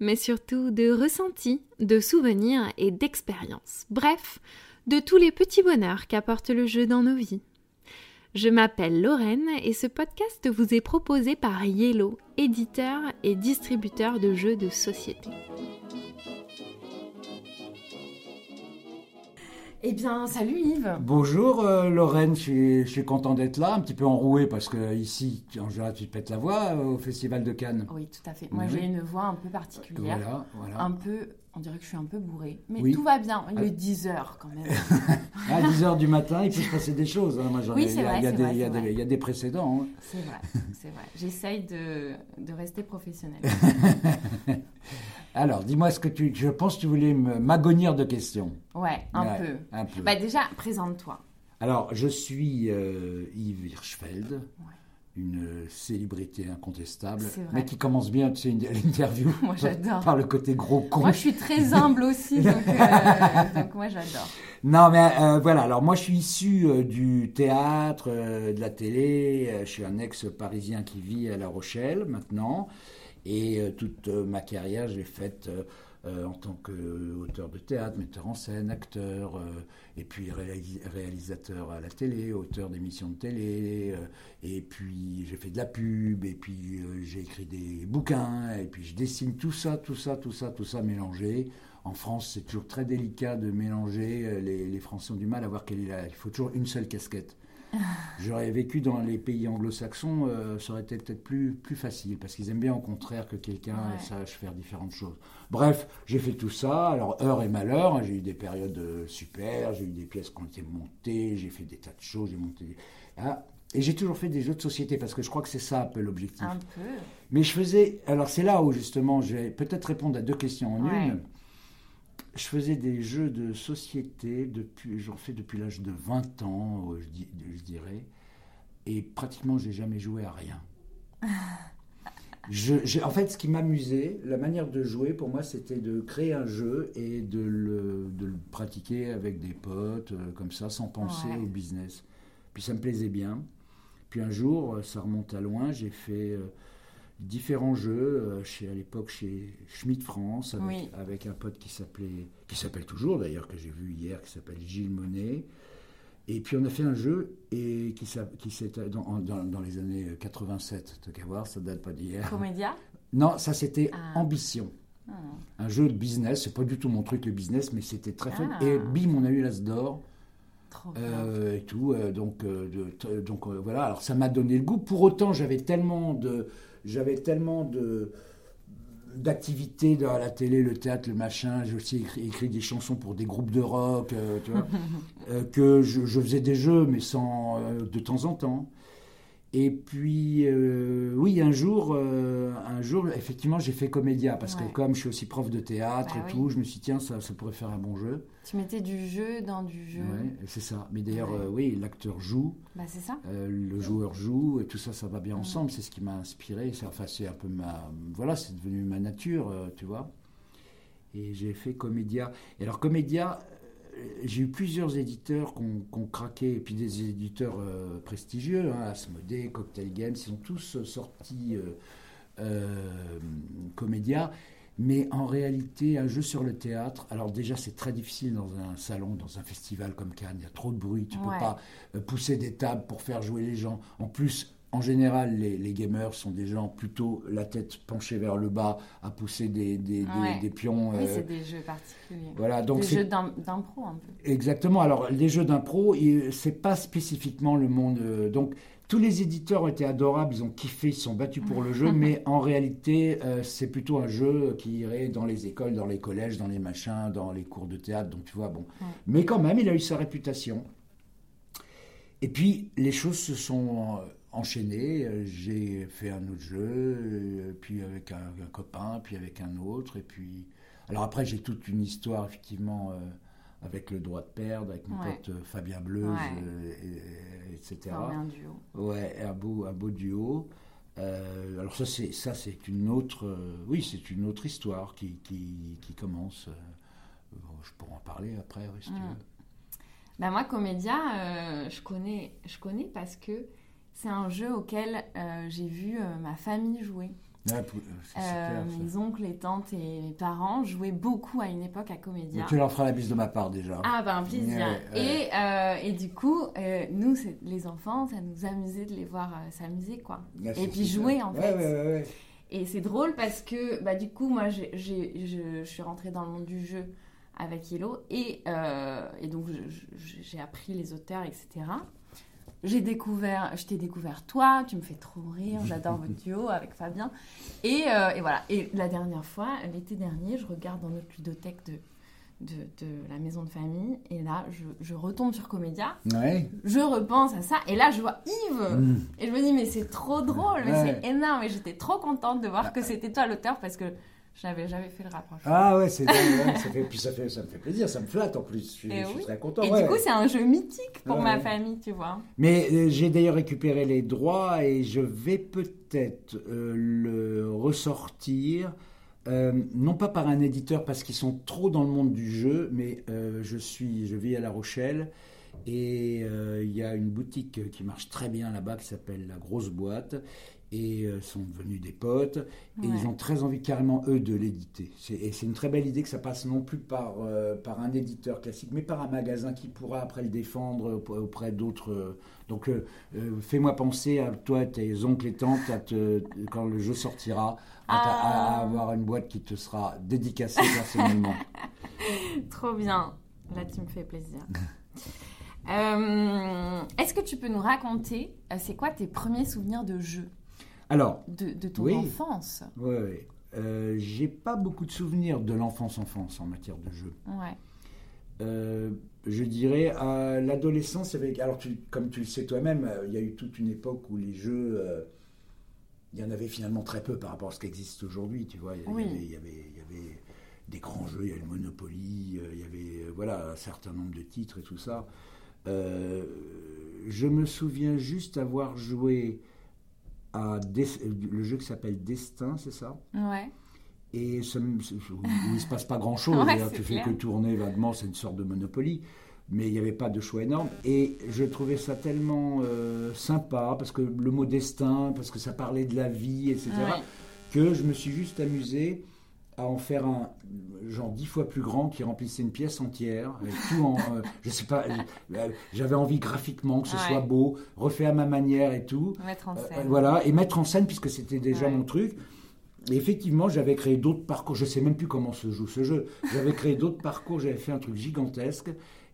mais surtout de ressentis, de souvenirs et d'expériences. Bref, de tous les petits bonheurs qu'apporte le jeu dans nos vies. Je m'appelle Lorraine et ce podcast vous est proposé par Yellow, éditeur et distributeur de jeux de société. Eh bien, salut Yves. Bonjour euh, Lorraine, je suis, je suis content d'être là, un petit peu enroué parce que ici, en général, tu te pètes la voix euh, au Festival de Cannes. Oui, tout à fait. Moi, Oui. j'ai une voix un peu particulière. Voilà, voilà. Un peu, on dirait que je suis un peu bourrée. Mais Oui. tout va bien. Il Ah. est 10 heures quand même. À 10h du matin, il peut se passer des choses. hein. Moi, Oui, c'est vrai. Il y a des précédents. hein. c'est vrai, c'est vrai. J'essaye de, de rester professionnelle. Alors, dis-moi ce que tu. Je pense que tu voulais m'agonir de questions. Ouais, un Ouais, peu. Un peu. Bah déjà, présente-toi. Alors, je suis euh, Yves Hirschfeld, une célébrité incontestable, mais qui commence bien, tu sais, l'interview Moi, j'adore. par le côté gros con. Moi, je suis très humble aussi, donc, euh, donc moi, j'adore. Non, mais euh, voilà, alors moi je suis issu euh, du théâtre, de la télé, je suis un ex-parisien qui vit à La Rochelle maintenant, et euh, toute euh, ma carrière j'ai faite euh, en tant qu'auteur de théâtre, metteur en scène, acteur, et puis réalis- réalisateur à la télé, auteur d'émissions de télé, et puis j'ai fait de la pub, et puis j'ai écrit des bouquins, et puis je dessine tout ça, tout ça, tout ça, tout ça mélangé. En France, c'est toujours très délicat de mélanger. Les, les Français ont du mal à voir quelle est la. Il faut toujours une seule casquette. J'aurais vécu dans les pays anglo-saxons, euh, ça aurait été peut-être plus, plus facile, parce qu'ils aiment bien au contraire que quelqu'un Ouais. sache faire différentes choses. Bref, j'ai fait tout ça, alors heure et malheur, hein, j'ai eu des périodes euh, super, j'ai eu des pièces qui ont été montées, j'ai fait des tas de choses, j'ai monté... Ah, et j'ai toujours fait des jeux de société, parce que je crois que c'est ça un peu l'objectif. Un peu. Mais je faisais. Alors, c'est là où justement, je vais peut-être répondre à deux questions en Ouais. une. Je faisais des jeux de société depuis. J'en fais depuis l'âge de 20 ans, euh, je, dirais. Et pratiquement, j'ai jamais joué à rien. Je, en fait, ce qui m'amusait, la manière de jouer pour moi, c'était de créer un jeu et de le, de le pratiquer avec des potes, euh, comme ça, sans penser Ouais. au business. Puis ça me plaisait bien. Puis un jour, euh, ça remonte à loin, j'ai fait différents jeux, euh, chez, à l'époque chez Schmidt France, avec, Oui. avec un pote qui s'appelait, qui s'appelle toujours d'ailleurs, que j'ai vu hier, qui s'appelle Gilles Monet. Et puis on a fait un jeu et qui, qui dans, dans- dans les années 87, t'as qu'à voir, ça date pas d'hier. Comédia? Non, ça c'était Ah. Ambition. Ah. Un jeu de business, c'est pas du tout mon truc le business, mais c'était très fun. Ah. Et bim, on a eu l'As d'or. Euh, et tout. euh, donc, euh, de- donc voilà. Alors ça m'a donné le goût. Pour autant, j'avais tellement de, j'avais tellement de d'activités dans la télé, le théâtre, le machin. J'ai aussi écrit, écrit des chansons pour des groupes de rock, euh, tu vois, euh, que je, je faisais des jeux, mais sans euh, de temps en temps. Et puis, euh, oui, un jour, euh, un jour, effectivement, j'ai fait comédia parce Ouais. que comme je suis aussi prof de théâtre Bah et oui. tout, je me suis dit tiens, ça, ça pourrait faire un bon jeu. Tu mettais du jeu dans du jeu. Ouais, c'est ça. Mais d'ailleurs, Ouais. euh, oui, l'acteur joue, Bah, c'est ça. le joueur joue, et tout ça, ça va bien ensemble. C'est ce qui m'a inspiré. Enfin, c'est un peu ma, voilà, c'est devenu ma nature, tu vois. Et j'ai fait Comédia. Et alors Comédia, j'ai eu plusieurs éditeurs qui ont, qui ont craqué, et puis des éditeurs euh, prestigieux, hein, Asmodée, Cocktail Games, ils ont tous euh, sorti euh, euh, Comédia. Mais en réalité, un jeu sur le théâtre, alors déjà c'est très difficile dans un salon, dans un festival comme Cannes, il y a trop de bruit, tu Ouais. peux pas pousser des tables pour faire jouer les gens. En plus, en général, les, les gamers sont des gens plutôt la tête penchée vers le bas, à pousser des, des, des- Ouais. des pions. Oui, euh, c'est des jeux particuliers. voilà, donc des jeux d'im- d'impro un peu. Exactement. Alors, les jeux d'impro, c'est pas spécifiquement le monde. euh, donc, tous les éditeurs ont été adorables, ils ont kiffé, ils sont battus pour le jeu, mais en réalité, euh, c'est plutôt un jeu qui irait dans les écoles, dans les collèges, dans les machins, dans les cours de théâtre. Donc, tu vois, bon. Ouais. Mais quand même, il a eu sa réputation. Et puis, les choses se sont. Euh, enchaîné. J'ai fait un autre jeu, puis avec un, copain, puis avec un autre. Et puis. Alors après, j'ai toute une histoire, effectivement, avec le droit de perdre, avec mon pote Fabien Bleuze, etc. un duo. Ouais, un beau, un beau duo. alors ça c'est ça c'est une autre oui c'est une autre histoire qui, qui, qui commence je pourrais en parler après si tu mm. veux. Ben moi, Comédia, euh, je, connais, je connais parce que c'est un jeu auquel euh, j'ai vu euh, ma famille jouer. mes oncles, les tantes et mes parents jouaient beaucoup à une époque à Comédia. tu leur feras la bise de ma part déjà. Ah ben plaisir. Et, et, du coup, nous, les enfants, ça nous amusait de les voir s'amuser quoi. et puis jouer en fait. Et c'est drôle parce que bah, du coup, moi, je, je suis rentrée dans le monde du jeu avec Yellow. Et, euh, et donc, j'ai appris les auteurs, etc. J'ai découvert, je t'ai découvert toi, tu me fais trop rire, j'adore votre duo avec Fabien. Et, euh, et, voilà. Et la dernière fois, l'été dernier, je regarde dans notre ludothèque de, de, de, la maison de famille. Et là, je, je retombe sur Comédia. Ouais. Je repense à ça. Et là, je vois Yves. Mm. Et je me dis, mais c'est trop drôle, mais c'est énorme. Et j'étais trop contente de voir que c'était toi l'auteur parce que j'avais jamais fait le rapprochement. Ah ouais, c'est ça, fait, puis ça, fait, ça me fait plaisir, ça me flatte en plus. Je suis, eh très content. Et du coup, c'est un jeu mythique pour ma famille, tu vois. Mais euh, j'ai d'ailleurs récupéré les droits et je vais peut-être euh, le ressortir. Euh, non pas par un éditeur parce qu'ils sont trop dans le monde du jeu, mais je suis, je vis à La Rochelle et il y a une boutique qui marche très bien là-bas qui s'appelle La Grosse Boîte et euh, sont devenus des potes et ils ont très envie carrément eux de l'éditer. Et c'est une très belle idée que ça passe non plus par, euh, par un éditeur classique mais par un magasin qui pourra après le défendre auprès d'autres. Donc euh, fais-moi penser à toi, tes oncles et tantes, à te, quand le jeu sortira, à, à, ah. avoir une boîte qui te sera dédicacée personnellement. Trop bien, là tu me fais plaisir. Est-ce que tu peux nous raconter, c'est quoi tes premiers souvenirs de jeu? Alors, de, ton enfance. Oui, oui. Euh, j'ai pas beaucoup de souvenirs de l'enfance-enfance en matière de jeu. Ouais. Euh, je dirais à l'adolescence, avec, alors comme tu le sais toi-même, euh, il y a eu toute une époque où les jeux, il y en avait finalement très peu par rapport à ce qui existe aujourd'hui. Tu vois, il y, avait, il, y avait, des grands jeux, il y avait le Monopoly, il y avait voilà un certain nombre de titres et tout ça. je me souviens juste avoir joué le jeu qui s'appelle Destin, c'est ça? Ouais. Et ça, où il se passe pas grand-chose, tu fais que tourner vaguement, c'est une sorte de Monopoly, mais il n'y avait pas de choix énorme. Et je trouvais ça tellement euh, sympa, parce que le mot destin, parce que ça parlait de la vie, etc., que je me suis juste amusé à en faire un genre dix fois plus grand qui remplissait une pièce entière, avec tout en, euh, je sais pas, euh, j'avais envie graphiquement que ce soit beau, refait à ma manière et tout. Mettre en euh, scène. voilà, et mettre en scène puisque c'était déjà mon truc. Et effectivement, j'avais créé d'autres parcours. Je sais même plus comment se joue ce jeu. J'avais créé d'autres parcours. J'avais fait un truc gigantesque.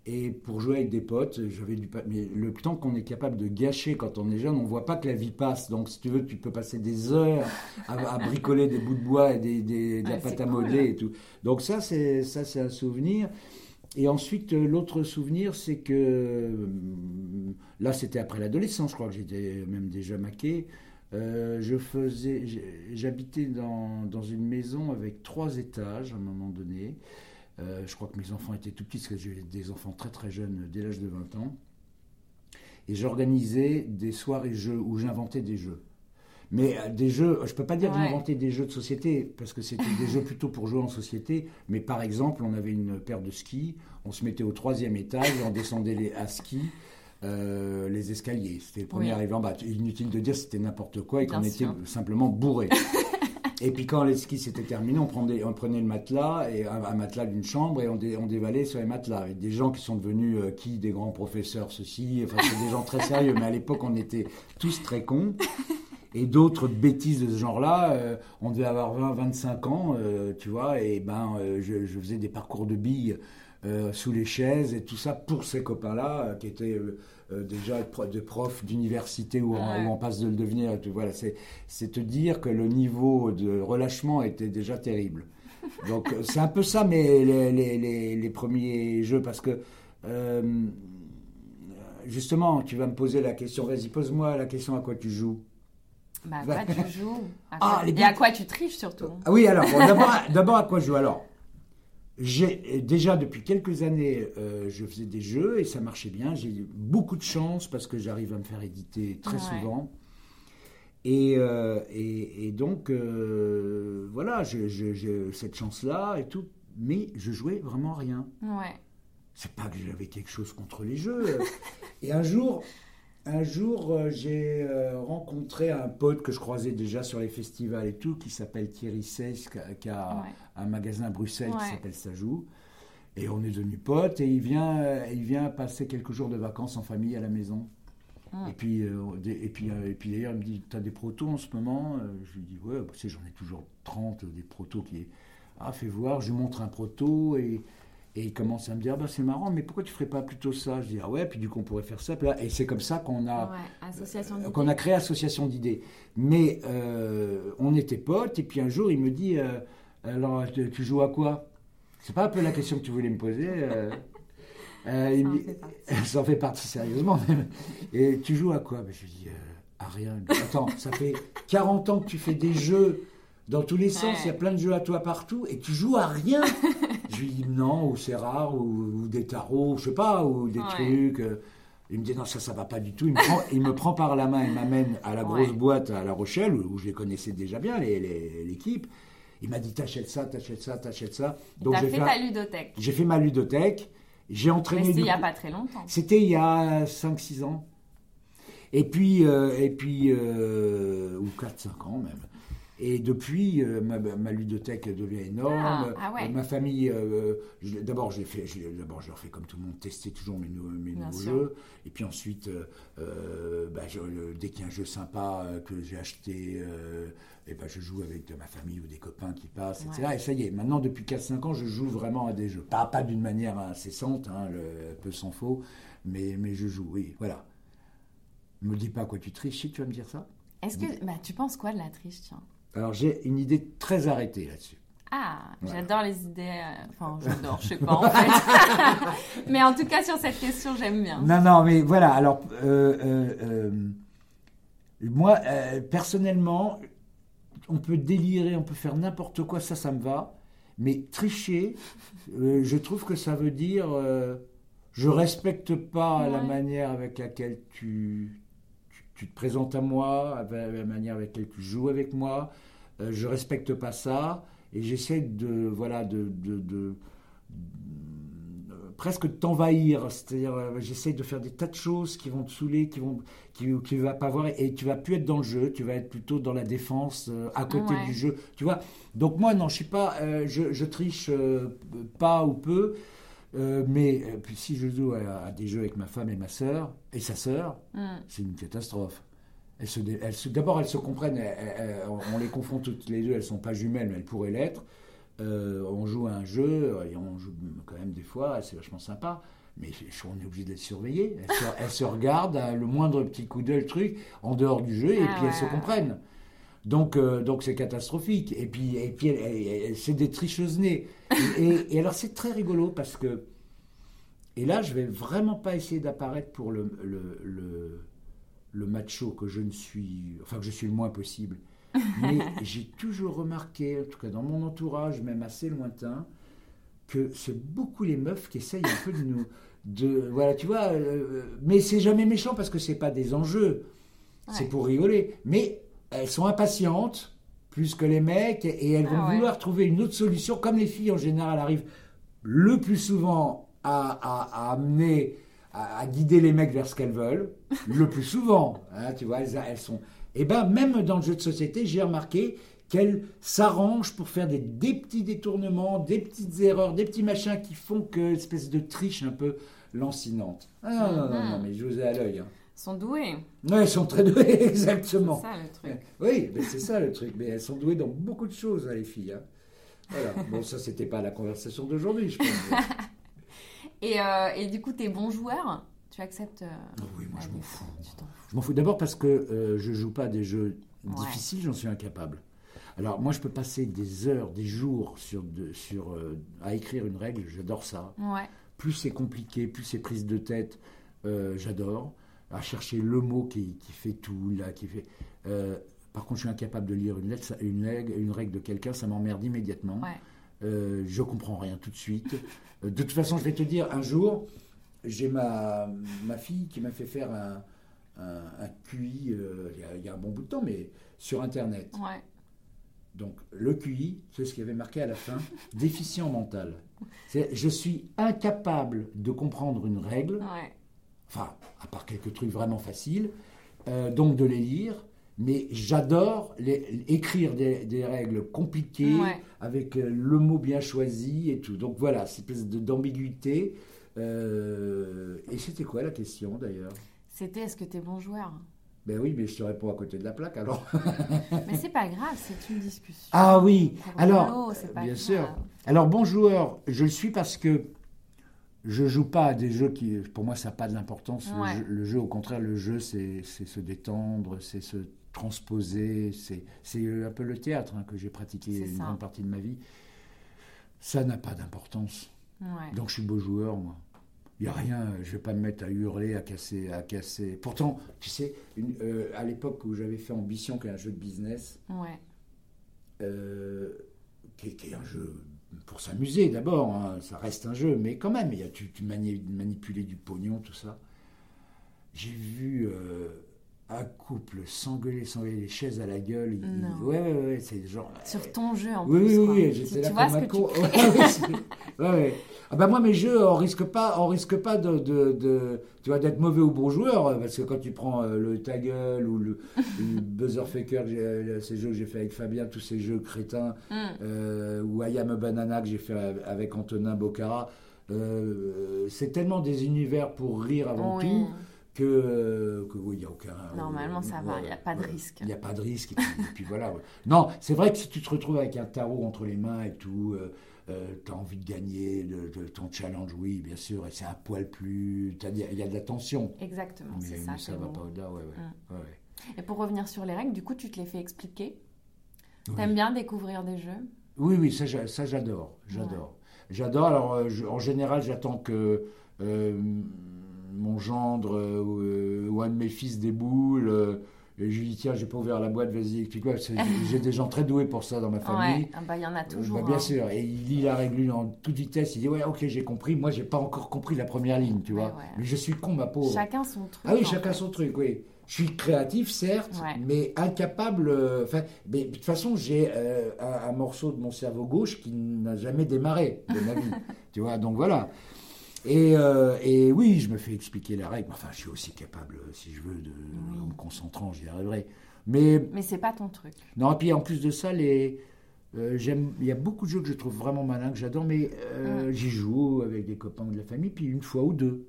Et pour jouer avec des potes, j'avais du mais le temps qu'on est capable de gâcher quand on est jeune, on voit pas que la vie passe. Donc si tu veux, tu peux passer des heures à, bricoler des bouts de bois et des, des de la pâte à modeler et tout. Donc ça c'est ça c'est un souvenir. Et ensuite l'autre souvenir c'est que là c'était après l'adolescence, je crois que j'étais même déjà maqué. Euh, je faisais, j'habitais dans, dans une maison avec trois étages à un moment donné. Euh, je crois que mes enfants étaient tout petits, parce que j'ai des enfants très très jeunes dès l'âge de 20 ans. Et j'organisais des soirées jeux où j'inventais des jeux. Mais euh, des jeux, je ne peux pas dire que j'inventais des jeux de société, parce que c'était des jeux plutôt pour jouer en société. Mais par exemple, on avait une paire de skis, on se mettait au troisième étage, on descendait les, à ski. Euh, les escaliers. C'était le premier arrivant. Bah, inutile de dire c'était n'importe quoi et qu'on était simplement bourré. Et puis quand les skis s'étaient terminés, on prenait, le matelas, et un, matelas d'une chambre, et on, dévalait sur les matelas. Des gens qui sont devenus, euh, qui, des grands professeurs, ceci, enfin c'est des gens très sérieux, mais à l'époque on était tous très cons. Et d'autres bêtises de ce genre-là, euh, on devait avoir 20, 25 ans, euh, tu vois, et ben je, je, faisais des parcours de billes sous les chaises et tout ça pour ces copains-là qui étaient déjà de prof d'université où, on passe de le devenir. Voilà, c'est te dire que le niveau de relâchement était déjà terrible. Donc euh, c'est un peu ça, mais les, les, les, premiers jeux, parce que euh, justement, tu vas me poser la question. Vas-y, pose-moi la question à quoi tu joues? Bah, à quoi tu joues? À Ah, quoi- Et à quoi tu triches surtout Ah oui, alors, bon, d'abord, à quoi je joue Alors, j'ai déjà depuis quelques années, euh, je faisais des jeux et ça marchait bien. J'ai eu beaucoup de chance parce que j'arrive à me faire éditer très Ouais. souvent. Et, euh, et, et donc, euh, voilà, j'ai cette chance-là et tout. Mais je jouais vraiment rien. Ouais. C'est pas que j'avais quelque chose contre les jeux. et un jour, un jour, euh, j'ai euh, rencontré un pote que je croisais déjà sur les festivals et tout, qui s'appelle Thierry Seyss, qui a, qui a Ouais. un magasin à Bruxelles qui s'appelle Sajou. Et on est devenus potes et il vient, euh, il vient passer quelques jours de vacances en famille à la maison. Mm. Et puis, euh, et puis, euh, et puis d'ailleurs, il me dit T'as des protos en ce moment? Euh, Je lui dis Ouais, bah, tu sais, j'en ai toujours 30, des protos qui. Ah, fais voir, je lui montre un proto et, et il commence à me dire bah, C'est marrant, mais pourquoi tu ferais pas plutôt ça? Je dis Ah ouais, puis du coup, on pourrait faire ça. Et c'est comme ça qu'on a, Ouais, euh, qu'on a créé Association d'idées. Mais euh, on était potes, et puis un jour, il me dit euh, Alors, tu, tu joues à quoi? C'est pas un peu la question que tu voulais me poser euh, il Ça en me- fait partie. ça en fait partie sérieusement même. Et tu joues à quoi? Ben, Je lui dis à rien. Attends, ça fait 40 ans que tu fais des jeux dans tous les sens, Ouais. il y a plein de jeux à toi partout, et tu joues à rien. je lui dis non, ou c'est rare, ou, ou des tarots, je sais pas, ou des Ouais. trucs. euh. Il me dit non, ça, ça va pas du tout. Il me prend, il me prend par la main, il m'amène à la grosse Ouais. boîte à La Rochelle, où, où je les connaissais déjà bien, les- les- l'équipe. Il m'a dit t'achètes ça, t'achètes ça, t'achètes ça. Donc j'ai fait fait, ta ludothèque. j'ai fait ma ludothèque. J'ai entraîné. c'était il y a pas très longtemps. c'était il y a 5-6 ans. Et puis, euh, et puis euh, ou 4-5 ans même. Et depuis, euh, ma, ma ludothèque devient énorme. Ah, ah ouais. Euh, Ma famille, euh, je- d'abord, j'ai fait, j'ai- d'abord, je leur fais comme tout le monde, tester toujours mes, nouveaux jeux. Et puis ensuite, euh, euh, bah, je- dès qu'il y a un jeu sympa euh, que j'ai acheté, euh, et ben, je joue avec de ma famille ou des copains qui passent, etc. Ouais. Et ça y est, maintenant, depuis 4-5 ans, je joue vraiment à des jeux. Pas, pas d'une manière incessante, hein, le, peu s'en faut, mais, mais je joue, oui, voilà. Me dis pas quoi tu triches, si tu vas me dire ça. Est-ce que bah, tu penses quoi de la triche, tiens? Alors j'ai une idée très arrêtée là-dessus. Ah, Voilà. j'adore les idées. euh, Enfin, j'adore, je sais pas en fait. Mais en tout cas, sur cette question, j'aime bien. Non, non, mais voilà. Alors, euh, euh, euh, moi, personnellement, on peut délirer, on peut faire n'importe quoi, ça, ça me va. Mais tricher, je trouve que ça veut dire, je respecte pas la manière avec laquelle tu, tu, te présentes à moi, avec la manière avec laquelle tu joues avec moi. Euh, je respecte pas ça et j'essaie de, voilà, de, de, de- de- presque de t'envahir. C'est-à-dire, euh, j'essaie de faire des tas de choses qui vont te saouler, qui vont, qui, qui vas pas voir, et tu vas plus être dans le jeu. Tu vas être plutôt dans la défense, euh, à côté Ouais. du jeu. Tu vois? Donc moi, non, je suis pas, euh, je, je triche euh, pas ou peu. Euh, mais euh, puis si je joue à, à des jeux avec ma femme et ma sœur et sa sœur, Hmm. c'est une catastrophe. Elles se, dé- elles se- D'abord, elles se comprennent, elles- elles- elles- on les confond toutes les deux, elles sont pas jumelles, mais elles pourraient l'être. Euh, on joue à un jeu, et on joue quand même des fois, c'est vachement sympa, mais on est obligé d'être surveillé. Elles se, elles se regardent, à le moindre petit coup d'œil, truc, en dehors du jeu, et Ah puis elles ouais, se comprennent. Donc, euh, donc c'est catastrophique. Et puis, et puis c'est des tricheuses nées. Et, et- et alors, c'est très rigolo parce que. Et là, je vais vraiment pas essayer d'apparaître pour le, le, le, le macho que je ne suis. Enfin, que je suis le moins possible. Mais j'ai toujours remarqué, en tout cas dans mon entourage, même assez lointain, que c'est beaucoup les meufs qui essayent un peu de nous. De, voilà, tu vois, euh, mais c'est jamais méchant parce que c'est pas des enjeux. C'est pour rigoler. Mais elles sont impatientes, plus que les mecs, et elles vont Ah ouais. vouloir trouver une autre solution, comme les filles en général arrivent le plus souvent à, à- à amener, à, à guider les mecs vers ce qu'elles veulent, le plus souvent, hein, tu vois, elles, elles sont... Et ben même dans le jeu de société, j'ai remarqué qu'elles s'arrangent pour faire des, des petits détournements, des petites erreurs, des petits machins qui font que espèce de triche un peu lancinante. Ah non, non, non, non, Mhm. mais je vous ai à l'œil. Hein. Sont doués. Ouais, elles sont très douées, C'est exactement. ça le truc. Oui, mais c'est ça le truc. Mais elles sont douées dans beaucoup de choses, hein, les filles. hein. Voilà. Bon, ça, c'était pas la conversation d'aujourd'hui, je pense. Et, euh, et du coup, t'es bon joueur? Tu acceptes euh, Oh oui, moi, je m'en fous. Je m'en fous d'abord parce que euh, je joue pas des jeux Ouais. difficiles, j'en suis incapable. Alors moi, je peux passer des heures, des jours sur, de- sur, euh, à écrire une règle, j'adore ça. Ouais. Plus c'est compliqué, plus c'est prise de tête, j'adore. À chercher le mot qui, qui fait tout, là, qui fait. euh, par contre, je suis incapable de lire une, lettre, ça- une, règle, une règle de quelqu'un, ça m'emmerde immédiatement. Ouais. Euh, je comprends rien tout de suite. Euh, de toute façon, je vais te dire, un jour, j'ai ma, ma fille qui m'a fait faire un, un, un QI, euh, il y a- il y, a un bon bout de temps, mais sur Internet. Ouais. Donc, le QI, c'est ce qui avait marqué à la fin, déficient mental. Je suis incapable de comprendre une règle, Ouais. Enfin, à part quelques trucs vraiment faciles, euh, donc de les lire, mais j'adore écrire des, des règles compliquées, Ouais. avec euh, le mot bien choisi et tout. Donc voilà, cette espèce d'ambiguïté. Euh, et c'était quoi la question d'ailleurs? C'était est-ce que t'es bon joueur? Ben oui, mais je te réponds à côté de la plaque alors. Mais c'est pas grave, c'est une discussion. Ah oui, alors, bien grave. sûr. Alors bon joueur, je le suis parce que je joue pas à des jeux qui, pour moi, ça n'a pas de l'importance. Le Ouais. jeu- Le, jeu, au contraire, le jeu, c'est se détendre, c'est se transposer, c'est un peu le théâtre hein, que j'ai pratiqué une ça. grande partie de ma vie. Ça n'a pas d'importance. Ouais. Donc je suis beau joueur, moi. Il n'y a rien, je vais pas me mettre à hurler, à casser, à casser. Pourtant, tu sais, une- euh, à l'époque où j'avais fait Ambition, qui est un jeu de business, Ouais. euh, qui est un jeu pour s'amuser d'abord, hein, ça reste un jeu, mais quand même, il y a, tu, tu mani- manipuler du pognon, tout ça. J'ai vu euh, un couple s'engueuler, s'engueuler les chaises à la gueule. il- ouais, ouais, ouais, c'est genre. Sur ton jeu en Oui, plus. oui, quoi. oui, Tu- j'étais tu là vois comme ce un que tu ouais, ouais. Ah bah moi mes jeux on risque pas on risque pas de, de, de- tu vois d'être mauvais ou bon joueur euh, parce que quand tu prends euh, le ta gueule ou le, le buzzer faker euh, ces jeux que j'ai fait avec Fabien tous ces jeux crétins euh, ou I Am a Banana que j'ai fait avec Antonin Bocara euh, c'est tellement des univers pour rire avant Oui. tout que, que oui, il n'y a aucun. Normalement, ça va, il y a pas de ouais, risque. Il n'y a pas de risque. Et puis, et puis voilà. ouais. Non, c'est vrai que si tu te retrouves avec un tarot entre les mains et tout, tu as envie de gagner, de, de- ton challenge, oui, bien sûr, et c'est un poil plus. Il y a de la tension. Exactement, c'est ça. mais ça va bon. pas au-delà, ouais, ouais. Ouais. Et pour revenir sur les règles, du coup, tu te les fais expliquer. Oui. T'aimes bien découvrir des jeux? Oui, oui, ça, ça j'adore. J'adore. J'adore. Alors, euh, je- en général, j'attends que euh, mon gendre euh, ou, euh, ou un de mes fils déboule. Et je lui dis, tiens, j'ai pas ouvert la boîte, vas-y, explique-moi. J'ai des gens très doués pour ça dans ma famille. Ouais, ah bah, il y en a Euh, toujours. bah, bien hein. sûr. Et il lit la règle en toute vitesse. Il dit, ouais, ok, j'ai compris. Moi, j'ai pas encore compris la première ligne, tu vois. ouais. Mais je suis con, ma pauvre. Chacun son truc. Ah oui, chacun fait. son truc, oui. Je suis créatif, certes, mais incapable. euh, Enfin, de toute façon, j'ai euh, un, un morceau de mon cerveau gauche qui n'a jamais démarré de ma vie. tu vois, donc voilà. Et, euh, et oui, je me fais expliquer la règle. Enfin, je suis aussi capable, euh, si je veux, de, en me concentrant, j'y arriverai. Mais Mais c'est pas ton truc. non, et puis en plus de ça, les, euh, j'aime, il y a beaucoup de jeux que je trouve vraiment malins, que j'adore, mais euh, j'y joue avec des copains de la famille, puis une fois ou deux.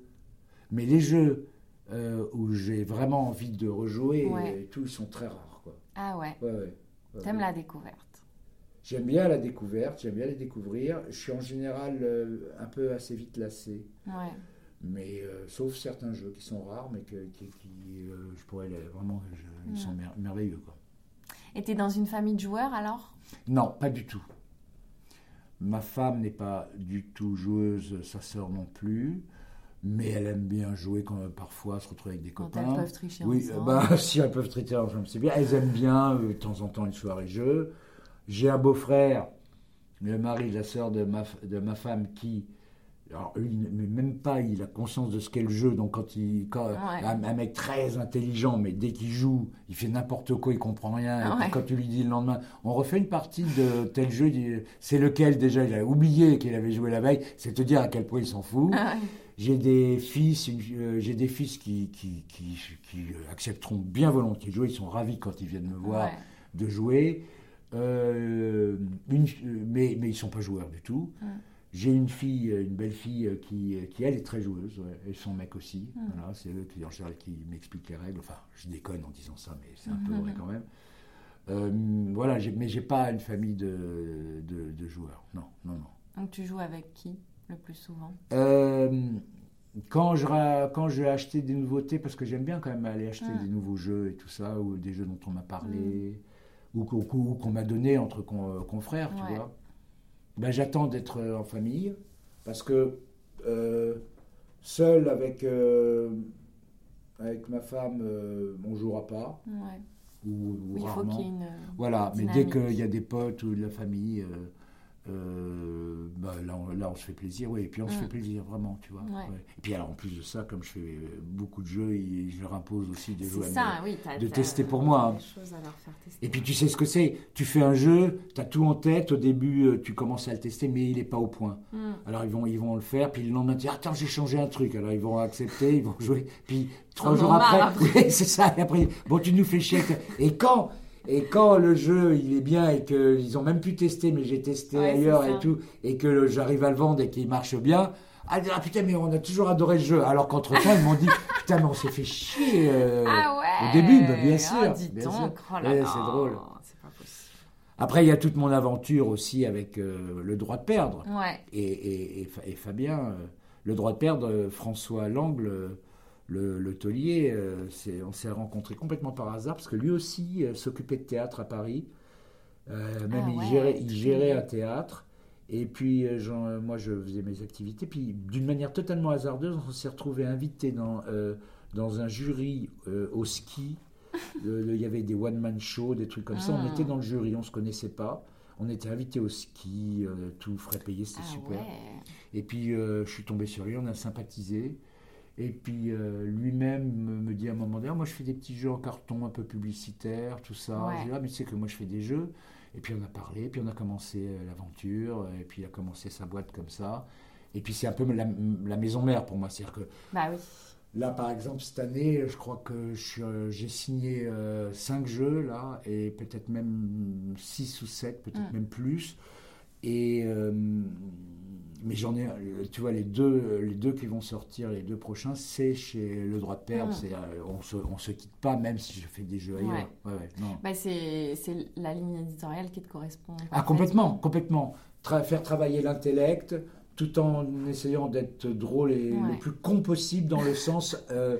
Mais les jeux euh, où j'ai vraiment envie de rejouer, Ouais. et tout, ils sont très rares. Quoi. Ah ouais, Ouais, ouais. T'aimes la découverte. J'aime bien la découverte, j'aime bien les découvrir. Je suis en général euh, un peu assez vite lassé. Ouais. Mais euh, sauf certains jeux qui sont rares, mais que, qui, qui, euh, je pourrais les- vraiment, je- ils sont mer- merveilleux. Quoi. Et t'es dans une famille de joueurs alors? Non, pas du tout. Ma femme n'est pas du tout joueuse, sa sœur non plus, mais elle aime bien jouer quand parfois se retrouver avec des Quand copains. elles peuvent tricher Oui, ensemble. bah, si elles peuvent traiter ensemble, c'est bien. Elles aiment bien euh, de temps en temps une soirée jeu. J'ai un beau-frère, le mari de la sœur de ma, de ma femme, qui, alors lui, même pas, il a conscience de ce qu'est le jeu. Donc quand il, quand, Ouais. un, un mec très intelligent, mais dès qu'il joue, il fait n'importe quoi, il comprend rien. Et Ouais. quand tu lui dis le lendemain, on refait une partie de tel jeu, c'est lequel déjà? Il a oublié qu'il avait joué la veille. C'est te dire à quel point il s'en fout. Ah ouais. J'ai des fils, euh, j'ai des fils qui, qui, qui, qui, accepteront bien volontiers de jouer. Ils sont ravis quand ils viennent me voir de jouer. Euh, une- mais, mais ils sont pas joueurs du tout. Mm. J'ai une fille, euh, une belle fille euh, qui, qui elle est très joueuse, et son mec aussi. Mm. Voilà, c'est eux qui en général qui m'expliquent les règles. Enfin, je déconne en disant ça, mais c'est un peu vrai quand même. Euh, voilà, j'ai- mais j'ai pas une famille de, de, de joueurs. Non, non, non. Donc tu joues avec qui le plus souvent? Euh, quand, je, quand je vais acheter des nouveautés, parce que j'aime bien quand même aller acheter Mm. des nouveaux jeux et tout ça, ou des jeux dont on m'a parlé, ou qu'on m'a donné entre con- confrères, tu vois, ben, j'attends d'être en famille, parce que euh, seul avec, euh, avec ma femme, euh, on jouera pas. Ouais. Ou, il faut qu'il y ait une. Voilà, mais dès qu'il y a des potes ou de la famille, euh, bah, là, on, là, on se fait plaisir, oui, et puis on se Mm. fait plaisir, vraiment, tu vois. Ouais. ouais. Et puis alors, en plus de ça, comme je fais beaucoup de jeux, je leur impose aussi des jeux à oui. de tester pour moi, hein. des choses à leur faire tester. Et puis tu sais ce que c'est, tu fais un jeu, tu as tout en tête, au début euh, tu commences à le tester, mais il n'est pas au point. Mm. Alors ils vont, ils vont le faire, puis le lendemain, tu dis, attends, j'ai changé un truc. Alors ils vont accepter, ils vont jouer. Puis trois jours après, oui, c'est ça. Et après, bon, tu nous fais chier. Et quand, et quand le jeu il est bien et qu'ils ont même pu tester, mais j'ai testé Ouais, ailleurs et tout, et que j'arrive à le vendre et qu'il marche bien. Ah ah, putain, mais on a toujours adoré le jeu. Alors qu'entre-temps, ils m'ont dit, putain, mais on s'est fait chier. euh, Ah ouais au début, bah, bien Ah, sûr, dis bien donc, sûr. oh Ouais, là, c'est drôle. C'est pas possible. Après, il y a toute mon aventure aussi avec euh, le droit de perdre. Ouais. Et, et- et Fa- et Fabien, euh, le droit de perdre, François Langle, le, le taulier, euh, on s'est rencontrés complètement par hasard parce que lui aussi euh, s'occupait de théâtre à Paris. Euh, même Ah il ouais, gérait, il un théâtre. Et puis, moi, je faisais mes activités. Puis, d'une manière totalement hasardeuse, on s'est retrouvé invité dans, dans un jury au ski. Il y avait des one-man shows, des trucs comme ça. On Ah. était dans le jury, on se connaissait pas. On était invité au ski, tout frais payé, c'était Ah super. ouais. Et puis je suis tombé sur lui, on a sympathisé. Et puis euh, lui-même me, me dit à un moment donné, Ah, moi je fais des petits jeux en carton un peu publicitaires, tout ça. Ouais. J'ai dit, ah mais tu sais que moi je fais des jeux. Et puis on a parlé, puis on a commencé euh, l'aventure, et puis il a commencé sa boîte comme ça. Et puis c'est un peu la, la maison mère pour moi. C'est-à-dire que Bah oui. Là, par exemple, cette année, je crois que euh, j'ai signé 5 jeux, là, et peut-être même 6 ou 7, peut-être Mm. même plus. Et, euh, mais j'en ai, tu vois, les deux, les deux qui vont sortir, les deux prochains, c'est chez Le Droit de Perdre. C'est, euh, on se, on se quitte pas, même si je fais des jeux ailleurs. Ouais. Ouais, ouais. Bah c'est la ligne éditoriale qui te correspond. Ah, complètement, complètement. Tra- faire travailler l'intellect tout en essayant d'être drôle et Ouais. le plus con possible dans le sens euh,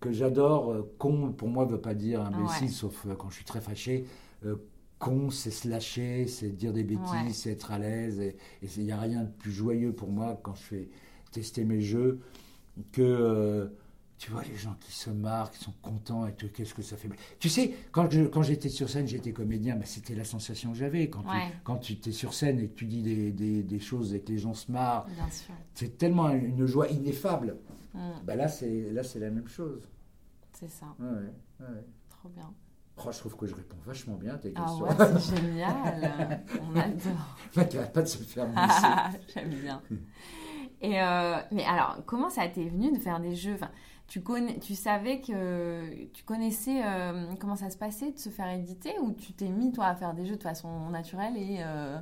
que j'adore. Euh, Con, pour moi, ne veut pas dire imbécile, Ouais. sauf quand je suis très fâché. Euh, con, c'est se lâcher, c'est dire des bêtises, Ouais. c'est être à l'aise. Et il n'y a rien de plus joyeux pour moi quand je fais tester mes jeux que. euh, tu vois les gens qui se marrent, qui sont contents et tout, qu'est-ce que ça fait Tu sais, quand je- quand j'étais sur scène, j'étais comédien, bah, c'était la sensation que j'avais. Quand, Ouais. tu, quand tu es sur scène et que tu dis des, des- des choses et que les gens se marrent, c'est tellement une joie ineffable. Mm, Bah là, c'est là, c'est la même chose. c'est ça. Ouais. Trop bien. Oh, je trouve que je réponds vachement bien à tes Ah questions. ouais, c'est génial. On adore. Mec arrête pas de se faire. J'aime bien. Et euh, mais alors, comment ça t'est venu de faire des jeux? Enfin, tu, connais, tu savais que tu connaissais euh, comment ça se passait de se faire éditer ou tu t'es mis toi à faire des jeux de façon naturelle et euh,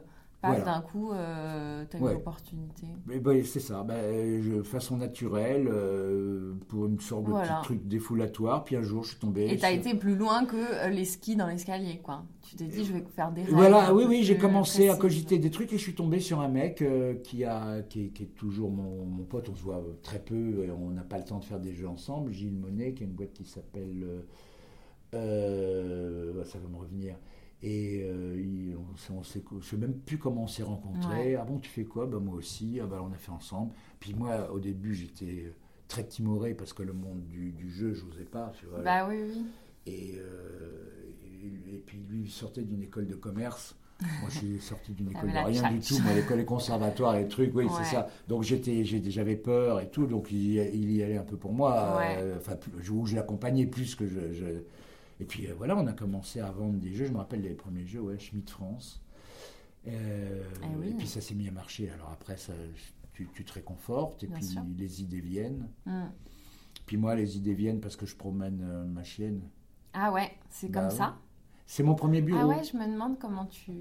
Voilà. d'un coup euh, t'as eu Ouais. l'opportunité Mais bah, c'est ça, je, façon naturelle, euh, pour une sorte de petit truc défoulatoire. Puis un jour, je suis tombé. Et t'as sur- été plus loin que euh, les skis dans l'escalier quoi. Tu t'es dit je vais faire des règles Voilà, oui, oui, j'ai commencé à cogiter des trucs et je suis tombé sur un mec euh, qui, a, qui, est, qui est toujours mon, mon pote. On se voit très peu et on n'a pas le temps de faire des jeux ensemble. Gilles Monet, qui a une boîte qui s'appelle. ça va me revenir. Et euh, il- on, on s'est- je ne sais même plus comment on s'est rencontrés. Ouais. Ah bon, tu fais quoi? Bah, Moi aussi. Ah bah, on a fait ensemble. Puis moi, au début, j'étais très timoré parce que le monde du, du jeu, je n'osais pas. tu vois. Bah oui, oui. Et, euh, et, et puis lui, il sortait d'une école de commerce. Moi, je suis sorti d'une école de rien du tout. Moi, l'école, les conservatoires et trucs, oui, Ouais. c'est ça. Donc, j'étais, j'avais peur et tout. Donc, il, il y allait un peu pour moi. Ouais. euh, Enfin, où je l'accompagnais plus que je. je- Et puis, euh, voilà, on a commencé à vendre des jeux. Je me rappelle les premiers jeux, ouais, Schmidt France. Euh, oui. Et puis, ça s'est mis à marcher. Alors, après, ça, tu, tu te réconfortes. Et Bien puis, sûr. les idées viennent. Mm. Puis, moi, les idées viennent parce que je promène euh, ma chienne. Ah ouais, c'est Bah comme ça. C'est mon premier bureau. Ah ouais, je me demande comment tu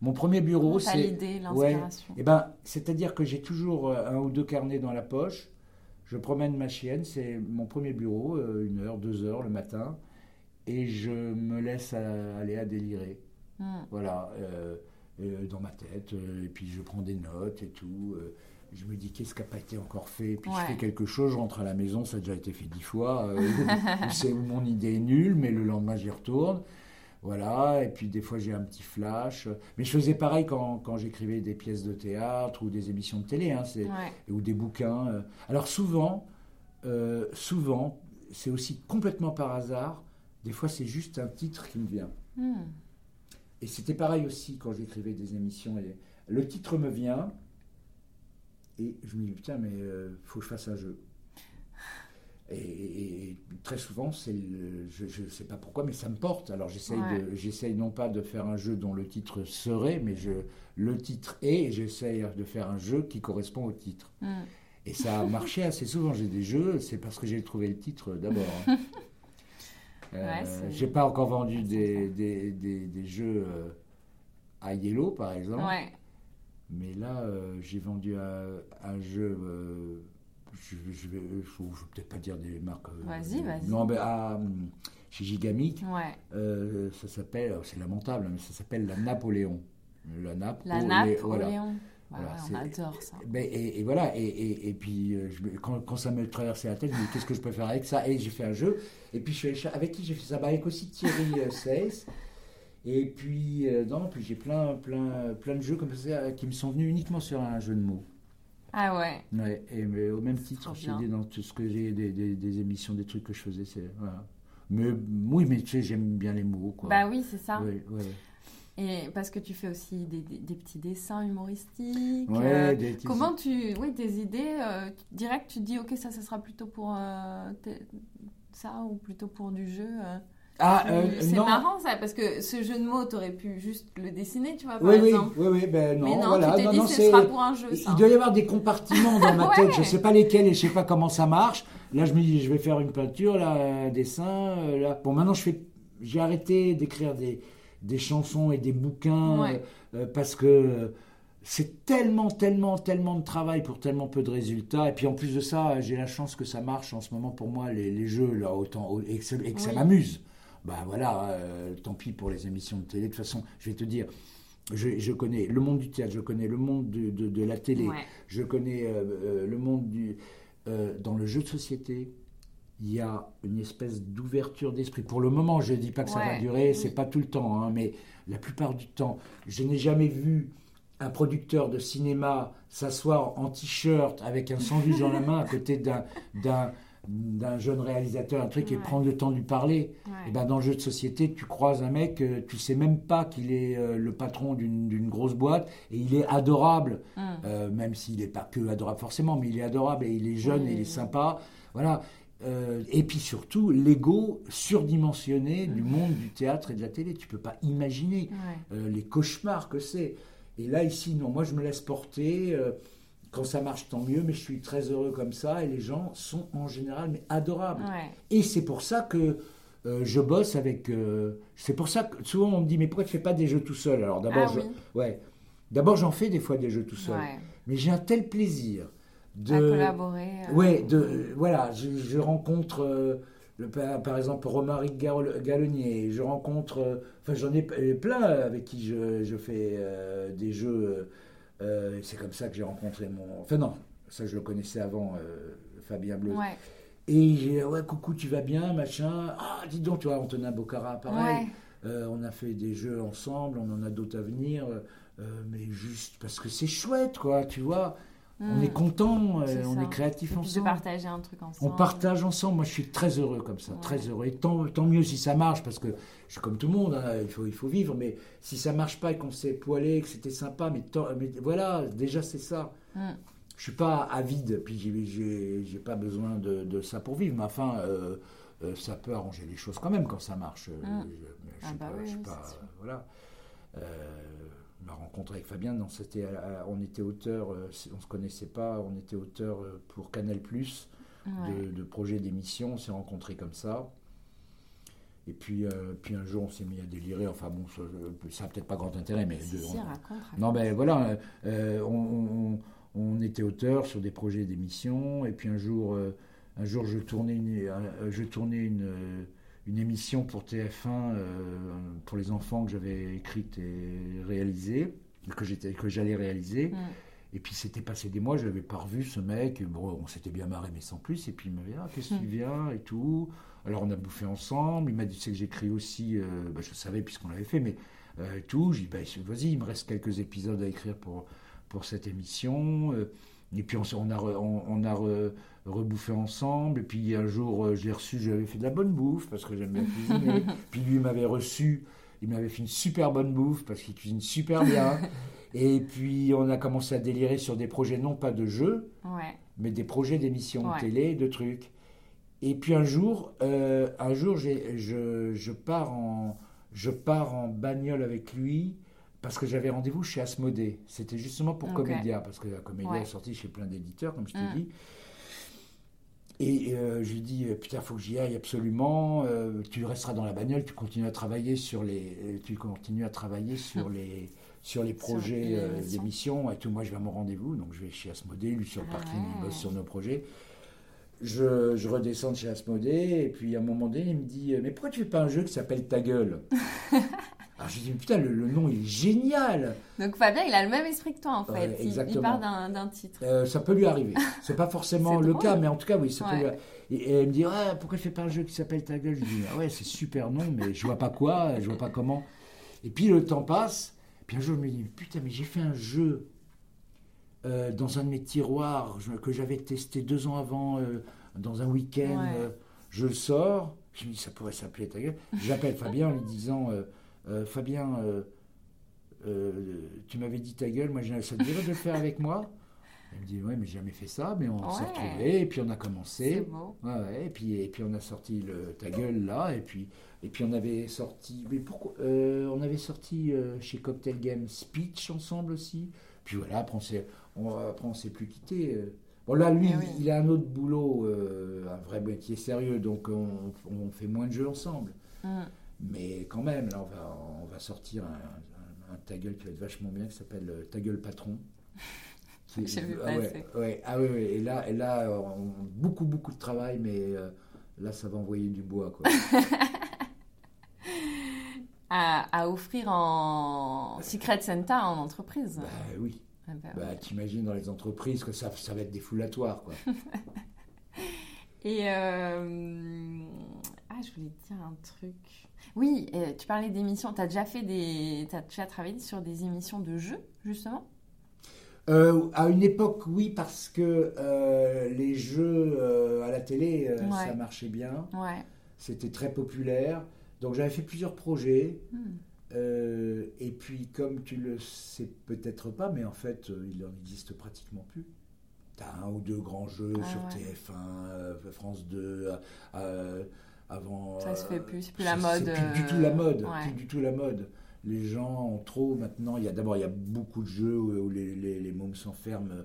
Mon premier bureau, c'est. l'idée, l'inspiration. Eh ben, c'est-à-dire que j'ai toujours un ou deux carnets dans la poche. Je promène ma chienne, c'est mon premier bureau, une heure, deux heures le matin, et je me laisse aller à délirer. Mm. Voilà, euh, euh, dans ma tête, euh, et puis je prends des notes et tout. je me dis qu'est-ce qui n'a pas été encore fait, puis Ouais. je fais quelque chose, je rentre à la maison, ça a déjà été fait dix fois, c'est où mon idée est nulle, mais le lendemain j'y retourne. Voilà, et puis des fois j'ai un petit flash. Mais je faisais pareil quand, quand j'écrivais des pièces de théâtre ou des émissions de télé, hein, Ouais. ou des bouquins. Alors souvent, souvent, c'est aussi complètement par hasard. Des fois, c'est juste un titre qui me vient. Hmm. Et c'était pareil aussi quand j'écrivais des émissions. Et le titre me vient, et je me dis, putain, mais euh, faut que je fasse un jeu. Et, et- et très souvent, c'est je ne sais pas pourquoi, mais ça me porte. Alors j'essaye Ouais. j'essaye non pas de faire un jeu dont le titre serait, mais je, le titre est, et j'essaye de faire un jeu qui correspond au titre. Hmm. Et ça a marché assez souvent. J'ai des jeux, c'est parce que j'ai trouvé le titre d'abord. hein. Euh, Ouais, j'ai pas encore vendu des, des, des- des jeux euh, à Yellow, par exemple. Ouais. Mais là, euh, j'ai vendu un, un jeu. euh, je, je vais, je, je vais peut-être pas dire des marques. euh, Vas-y, vas-y. Non, mais à, hum, chez Gigamic, Ouais. ça s'appelle. C'est lamentable, mais ça s'appelle la Napoléon. La nappe. La voilà. Voilà, ouais, on adore ça. Et, et voilà, et, et, et puis euh, je quand, quand ça me traversait la tête, je me dis qu'est-ce que je peux faire avec ça? Et j'ai fait un jeu, et puis je suis avec qui j'ai fait ça? Bah, Avec aussi Thierry euh, Seyss. Et puis, euh, non, puis j'ai plein, plein, plein de jeux comme ça euh, qui me sont venus uniquement sur un jeu de mots. Ah ouais. Ouais, et mais au même titre, dis dans tout ce que j'ai, des, des, des émissions, des trucs que je faisais, c'est. Voilà. Mais oui, mais tu sais, j'aime bien les mots, quoi. Bah oui, c'est ça. Ouais, ouais. Et parce que tu fais aussi des, des- des petits dessins humoristiques. Ouais, euh, des petits- Comment tu. Oui, tes idées, euh, direct, tu te dis, ok, ça, ça sera plutôt pour euh, ça ou plutôt pour du jeu euh. Ah, euh, C'est marrant ça, parce que ce jeu de mots, t'aurais pu juste le dessiner, tu vois, par Oui, oui, exemple. oui, oui, ben non, Mais non, voilà. tu non, dit, non, ce sera pour un jeu, ça. Il doit y avoir des compartiments dans ma tête, Ouais. je ne sais pas lesquels et je ne sais pas comment ça marche. Là, je me dis, je vais faire une peinture, là, un dessin. euh, Là. Bon, maintenant, je fais, j'ai arrêté d'écrire des, des chansons et des bouquins Ouais. euh, euh, parce que euh, c'est tellement, tellement, tellement de travail pour tellement peu de résultats. Et puis, en plus de ça, j'ai la chance que ça marche en ce moment pour moi, les, les jeux, là, autant, et que, ça- m'amuse. Ben voilà, euh, tant pis pour les émissions de télé. De toute façon, je vais te dire, je, je connais le monde du théâtre, je connais le monde de, de- de la télé, Ouais. je connais euh, le monde du. euh, dans le jeu de société, il y a une espèce d'ouverture d'esprit. Pour le moment, je ne dis pas que ça va durer, c'est pas tout le temps, hein, mais la plupart du temps, je n'ai jamais vu un producteur de cinéma s'asseoir en t-shirt avec un sandwich dans la main à côté d'un d'un d'un jeune réalisateur, un truc, et prendre le temps de lui parler. Ouais. Et ben, dans le jeu de société, tu croises un mec, euh, tu sais même pas qu'il est euh, le patron d'une d'une grosse boîte, et il est adorable, Hum. euh, même s'il n'est pas que adorable forcément, mais il est adorable, et il est jeune, Oui, et il est oui. sympa. Voilà. Euh, et puis surtout, l'ego surdimensionné du monde du théâtre et de la télé. Tu peux pas imaginer Ouais. euh, les cauchemars que c'est. Et là, ici, non, moi, je me laisse porter. euh, quand ça marche, tant mieux, mais je suis très heureux comme ça, et les gens sont en général mais adorables. Ouais. Et c'est pour ça que euh, je bosse avec. euh, c'est pour ça que souvent on me dit mais pourquoi tu fais pas des jeux tout seul? Alors d'abord, Ah oui. ouais, d'abord j'en fais des fois des jeux tout seul, Ouais. mais j'ai un tel plaisir de. À collaborer. euh, Ouais, de voilà, je, je rencontre. euh, le, par, exemple, Romaric Galonnier, je rencontre, euh, enfin j'en ai plein avec qui je, je fais des jeux. c'est comme ça que j'ai rencontré mon. Enfin non, ça je le connaissais avant, Fabien Bleu. Ouais. Et j'ai ouais, coucou, tu vas bien, machin. Ah, dis donc, tu vois, Antonin Bocara, pareil. Ouais. On a fait des jeux ensemble, on en a d'autres à venir. mais juste parce que c'est chouette, quoi, tu vois. On Hum. est content, euh, on est créatif Et puis de ensemble. partager un truc ensemble. On partage ensemble. Moi, je suis très heureux comme ça, Ouais. très heureux. Et tant, tant mieux si ça marche, parce que je suis comme tout le monde, hein, il, faut, il faut vivre. Mais si ça marche pas et qu'on s'est poilé, que c'était sympa, mais, voilà, déjà c'est ça. Hum. Je suis pas avide, puis j'ai- pas besoin de, de ça pour vivre. Mais enfin, euh, euh, ça peut arranger les choses quand même quand ça marche. Mm. je- je Ah suis bah pas- oui, je pas- sûr. voilà. Euh, ma rencontre avec Fabien, non, c'était, à- à- on était auteur, euh, on se connaissait pas, on était auteur euh, pour Canal Plus Ouais. de, de projets d'émission. On s'est rencontrés comme ça. Et puis, euh, puis un jour, on s'est mis à délirer. Enfin bon, ça ça a peut-être pas grand intérêt, mais de- on- raconte, raconte. non, ben voilà, euh, on, on- on était auteur sur des projets d'émission, et puis un jour, euh, un jour je tournais une, euh, je tournais une, euh, une émission pour TF1 euh, pour les enfants que j'avais écrite et réalisée, que j'étais, que j'allais réaliser. Hum. Et puis c'était passé des mois, je n'avais pas revu ce mec. Bon, on s'était bien marré, mais sans plus. Et puis il m'avait dit, ah, qu'est-ce que tu viens et tout. Alors on a bouffé ensemble. Il m'a dit, c'est que j'écris aussi. euh, bah, je savais puisqu'on l'avait fait, mais euh, tout. J'ai dit, bah, vas-y, il me reste quelques épisodes à écrire pour, pour cette émission. Euh, Et puis on, a, on, on a re- rebouffé ensemble. Et puis un jour, euh, je l'ai reçu, j'avais fait de la bonne bouffe parce que j'aime bien cuisiner. puis lui il m'avait reçu, il m'avait fait une super bonne bouffe parce qu'il cuisine super bien. Et puis on a commencé à délirer sur des projets, non pas de jeux, Ouais. mais des projets d'émissions Ouais. de télé, de trucs. Et puis un jour, euh, un jour, je, je pars en, je pars en bagnole avec lui parce que j'avais rendez-vous chez Asmodée. C'était justement pour. Comédia, parce que la Comédia Ouais. est sortie chez plein d'éditeurs, comme je t'ai Mm. dit. Et euh, je lui dis, euh, putain, faut que j'y aille absolument. euh, tu resteras dans la bagnole, tu continues à travailler sur les, tu continues à travailler sur les, sur les projets euh, d'émission et tout. Moi, je vais à mon rendez-vous, donc je vais chez Asmodée, lui sur le Ah parking, il ouais. bosse sur nos projets. Je, je redescends de chez Asmodée et puis à un moment donné, il me dit, mais pourquoi tu fais pas un jeu qui s'appelle Ta gueule? Alors je dis, mais putain, le, le nom il est génial. Donc Fabien, il a le même esprit que toi en fait. Ouais, Il- part d'un titre. Euh, ça peut lui arriver. C'est pas forcément le drôle. cas, mais en tout cas, oui, ça peut lui Et, et elle me dit, pourquoi tu fais pas un jeu qui s'appelle Ta gueule? Je dis, ah ouais, c'est super nom, mais je vois pas quoi, je vois pas comment. Et puis le temps passe, puis un jour je me dis, putain, mais j'ai fait un jeu euh, dans un de mes tiroirs je- que j'avais testé deux ans avant, euh, dans un week-end. Ouais. je le sors, je me dis, ça pourrait s'appeler Ta gueule. J'appelle Fabien en lui disant, Fabien, euh, euh, tu m'avais dit ta gueule, moi j'ai- ça te dirait de le faire avec moi Il me dit, ouais, mais j'ai jamais fait ça, mais on s'est Ouais. retrouvés, et puis on a commencé. beau. Ouais, et puis, et puis on a sorti le, ta gueule là, et puis, et puis on avait sorti, mais pourquoi euh, On avait sorti euh, chez Cocktail Game Speech ensemble aussi. Puis voilà, après on s'est, on, après on s'est plus quitté. euh. Bon là, lui, Eh oui. il a un autre boulot, euh, un vrai métier sérieux, donc on, on fait moins de jeux ensemble. Mm. Mais quand même, là, on va, on va sortir un, un- un ta gueule qui va être vachement bien, qui s'appelle euh, Ta gueule patron. Qui- ah ouais, ah ouais. Et là, et là on- beaucoup, beaucoup de travail, mais euh, là, ça va envoyer du bois, quoi. À, à offrir en Secret Santa en entreprise. bah oui. Ah bah Bah, ouais. t'imagines dans les entreprises que ça, ça va être défoulatoire, quoi. Et euh, ah, je voulais te dire un truc. Oui, euh, tu parlais d'émissions. T'as déjà fait des, t'as déjà travaillé sur des émissions de jeux justement? Euh, à une époque, oui, parce que euh, les jeux euh, à la télé, Ouais. ça marchait bien. Ouais. C'était très populaire. Donc j'avais fait plusieurs projets. Hmm. Et puis, comme tu le sais peut-être pas, mais en fait, il en existe pratiquement plus. Tu as un ou deux grands jeux Ah sur ouais. TF1, euh, France 2, euh, euh, avant. Ça se euh, fait plus, c'est plus ça, la mode. C'est plus du euh, tout la mode. ouais. Plus du tout la mode. Les gens ont trop maintenant. Il y a d'abord il y a beaucoup de jeux où, les, les, les mômes s'enferment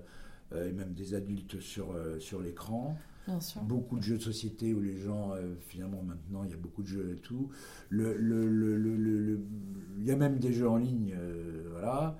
euh, et même des adultes sur euh, sur l'écran. Bien sûr. Beaucoup de jeux de société où les gens, euh, finalement, maintenant, il y a beaucoup de jeux et tout. Le, le, le, il y a même des jeux en ligne, euh, voilà.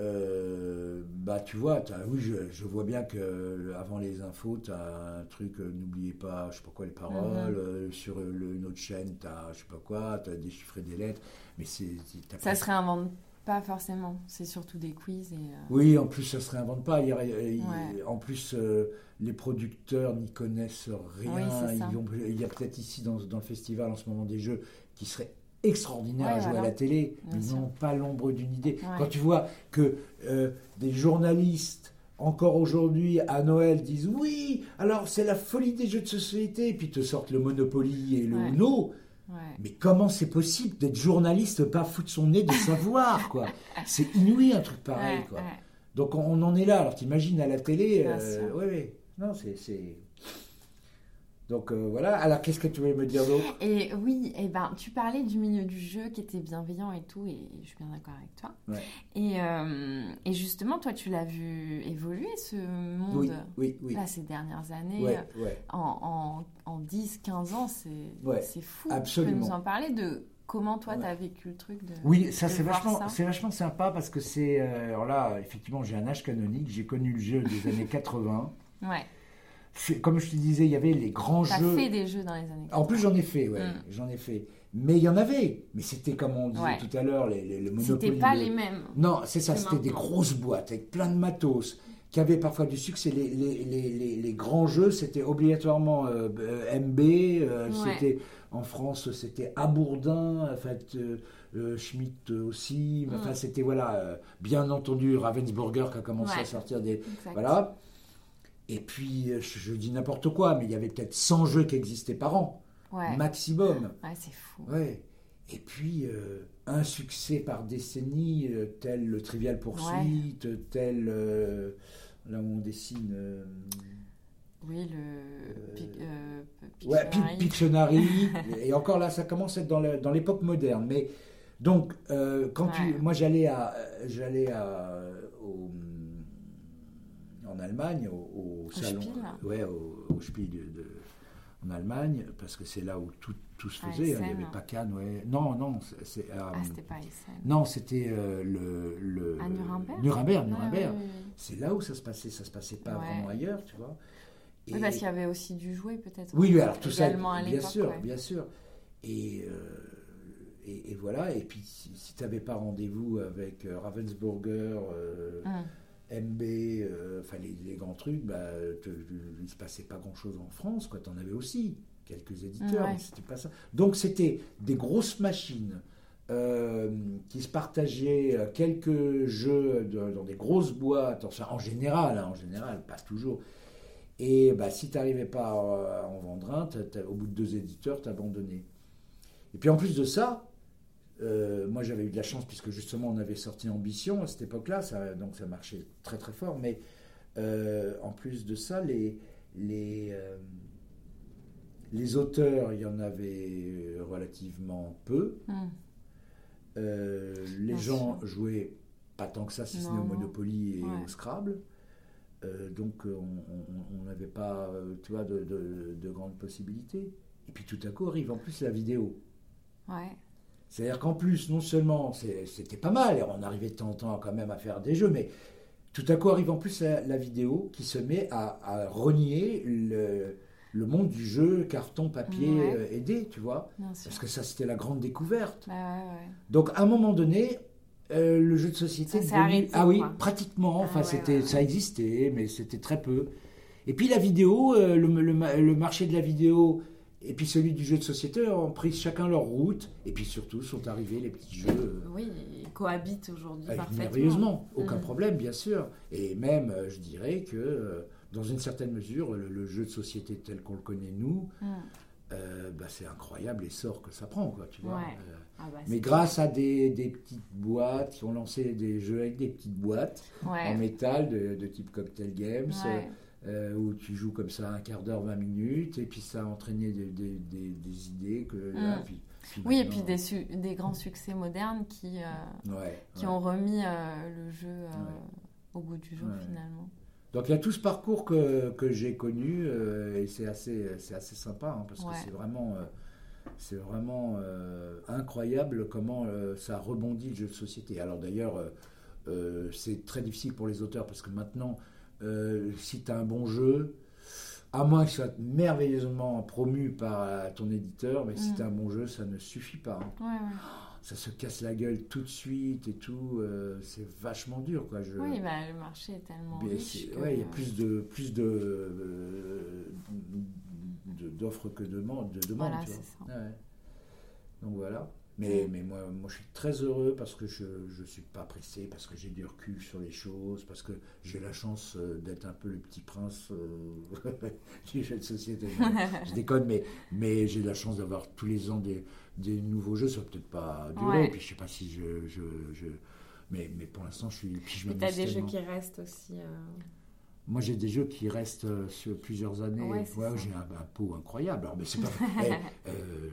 Euh, bah, tu vois, oui, je, je vois bien que avant les infos, tu as un truc, euh, n'oubliez pas, je sais pas quoi, les paroles. Mhm. euh, sur le- une autre chaîne, tu as, je sais pas quoi, tu as déchiffré des lettres. Mais c'est. Ça pas- se réinvente pas forcément. C'est surtout des quiz et. euh, Oui, en plus, ça se réinvente pas. Il y a- il- Ouais. En plus, euh, les producteurs n'y connaissent rien. Oui, c'est ça. Ils vont- il y a peut-être ici dans, dans le festival en ce moment des jeux qui seraient extraordinaires Ouais, à jouer voilà. à la télé, mais ils n'ont pas l'ombre d'une idée. Ouais. Quand tu vois que euh, des journalistes, encore aujourd'hui, à Noël, disent oui, alors c'est la folie des jeux de société, et puis te sortent le Monopoly et le Ouais. Uno. Ouais. Mais comment c'est possible d'être journaliste, pas foutre son nez de savoir, quoi? C'est inouï un truc pareil, Ouais, quoi. ouais. Donc on, on en est là. Alors t'imagines à la télé, euh, oui. Non, c'est- Donc euh, voilà. Alors qu'est-ce que tu voulais me dire d'autre? Et oui, et ben, tu parlais du milieu du jeu qui était bienveillant et tout, et je suis bien d'accord avec toi. Ouais. Et, euh, et justement, toi, tu l'as vu évoluer ce monde Oui, oui, oui. là ces dernières années. Ouais, ouais. En, en, en 10, 15 ans, c'est fou. absolument. Tu peux nous en parler de comment toi, tu as vécu le truc de. Oui, ça c'est vachement, c'est vachement sympa parce que c'est. euh, alors là, effectivement, j'ai un âge canonique. J'ai connu le jeu des années 80. Ouais. Comme je te disais, il y avait les grands Tu as jeux. fait des jeux dans les années. En plus, j'en ai fait, ouais, Mm. j'en ai fait. Mais il y en avait. Mais c'était comme on disait Ouais. tout à l'heure, les, les, le Monopoly. C'était pas le- les mêmes. Non, c'est ça, c'était des grosses boîtes avec plein de matos. qui avaient parfois du succès. Les, les, les, les grands jeux, c'était obligatoirement euh, MB, euh, Ouais. c'était en France, c'était Abourdin, en fait, euh, euh, Schmitt aussi. Mm. Enfin, c'était voilà, bien entendu Ravensburger qui a commencé Ouais. à sortir des Exact. voilà. Et puis, euh, je, je dis n'importe quoi, mais il y avait peut-être 100 jeux qui existaient par an, Ouais, maximum. ouais c'est fou. Ouais. Et puis, euh, un succès par décennie, euh, tel le Trivial Poursuite, tel euh, là où on dessine. Oui, le Pic- euh, ouais, Pictionary. Pic- Pictionary. et encore là, ça commence à être dans l'époque moderne. Mais donc, quand tu, moi j'allais à, j'allais à, au- en Allemagne, au, au salon, Spiel. ouais, au, au Spiel de, de- en Allemagne, parce que c'est là où tout, tout se faisait. hein, il n'y avait pas Cannes, ouais. Non, non, c'est, euh, Ah, c'était pas Essen. non, c'était euh, le, le À Nuremberg Nuremberg, Ah, Nuremberg. oui, oui, oui. C'est là où ça se passait. Ça se passait pas Ouais. vraiment ailleurs, tu vois. Oui, parce qu'il y avait aussi du jouet peut-être. Oui, alors tout ça, bien sûr, ouais. bien sûr. Et, euh, et, et voilà. Et puis, si, tu n'avais pas rendez-vous avec Ravensburger, euh, Hum. MB, euh, enfin les, les grands trucs, bah, te- il se passait pas grand-chose en France. Tu en avais aussi quelques éditeurs, Ouais. mais c'était pas ça. Donc, c'était des grosses machines. euh, qui se partageaient euh, quelques jeux de- dans des grosses boîtes, enfin en général, hein, en général, pas toujours, et bah, si tu n'arrivais pas à en vendre un, t'as- au bout de deux éditeurs, tu abandonné. Et puis en plus de ça, euh, moi j'avais eu de la chance puisque justement on avait sorti Ambition à cette époque-là, ça, donc ça marchait très très fort. Mais euh, en plus de ça, les, les, euh, les auteurs, il y en avait relativement peu. Euh, les Bien gens sûr. jouaient pas tant que ça, si ce n'est au. Monopoly et Ouais. au Scrabble. Donc on- n'avait pas, tu vois, de, de- de grandes possibilités. Et puis tout à coup arrive en plus la vidéo. Ouais. C'est-à-dire qu'en plus, non seulement c'était pas mal, et on arrivait de temps en temps quand même à faire des jeux, mais tout à coup arrive en plus la, la vidéo qui se met à, à renier le, le monde du jeu carton, papier, Ouais. euh, aidé, tu vois. Parce que ça, c'était la grande découverte. Ouais, ouais. Donc à un moment donné, euh, le jeu de société. Ça s'est devenu- arrêté, Ah oui, quoi. pratiquement. Ah Enfin, c'était, ça existait, mais c'était très peu. Et puis la vidéo, euh, le, le ma- le marché de la vidéo et puis celui du jeu de société ont pris chacun leur route. Et puis surtout sont arrivés les petits jeux. euh, Oui, ils cohabitent aujourd'hui parfaitement. merveilleusement, aucun Mm. problème, bien sûr. Et même, euh, je dirais que, euh, dans une certaine mesure, le, le jeu de société tel qu'on le connaît nous, euh, bah, c'est incroyable l'essor que ça prend, quoi, tu vois. Ouais. Euh, Ah bah, mais grâce à des, des petites boîtes qui ont lancé des jeux avec des petites boîtes en métal de, de type Cocktail Games, Ouais. euh, où tu joues comme ça un quart d'heure, 20 minutes, et puis ça a entraîné des, des- des- des idées. Que, là, puis- puis Oui, et puis des, su- des grands succès modernes qui, euh, Ouais, qui ouais. ont remis euh, le jeu euh, Ouais. au goût du jour finalement. Donc il y a tout ce parcours que, que j'ai connu, euh, et c'est assez, assez sympa, hein, parce que c'est vraiment, euh, c'est vraiment euh, incroyable comment euh, ça rebondit le jeu de société. Alors d'ailleurs, euh, euh, c'est très difficile pour les auteurs, parce que maintenant, euh, si tu as un bon jeu, à moins qu'il soit merveilleusement promu par euh, ton éditeur, mais si Mm. tu as un bon jeu, ça ne suffit pas. hein. Ouais, ouais. Ça se casse la gueule tout de suite et tout, euh, c'est vachement dur. Quoi. Je... Oui, bah, le marché est tellement Mais riche. c'est- que- ouais, il y a plus de plus de euh, d'offres que de demandes, de Voilà. Donc voilà. Mais, Mm. mais moi, moi, je suis très heureux parce que je ne suis pas pressé, parce que j'ai du recul sur les choses, parce que j'ai la chance euh, d'être un peu le petit prince euh, du jeu de société. Je déconne, mais, mais j'ai la chance d'avoir tous les ans des, des nouveaux jeux. Ça va peut-être pas durer, Ouais. puis je sais pas si je... je, je- mais, mais pour l'instant, je suis... Je Et m'amuse t'as des jeux qui restent aussi. euh, Moi, j'ai des jeux qui restent euh, sur plusieurs années. Ouais, j'ai un, un pot incroyable. Alors, mais c'est pas, euh,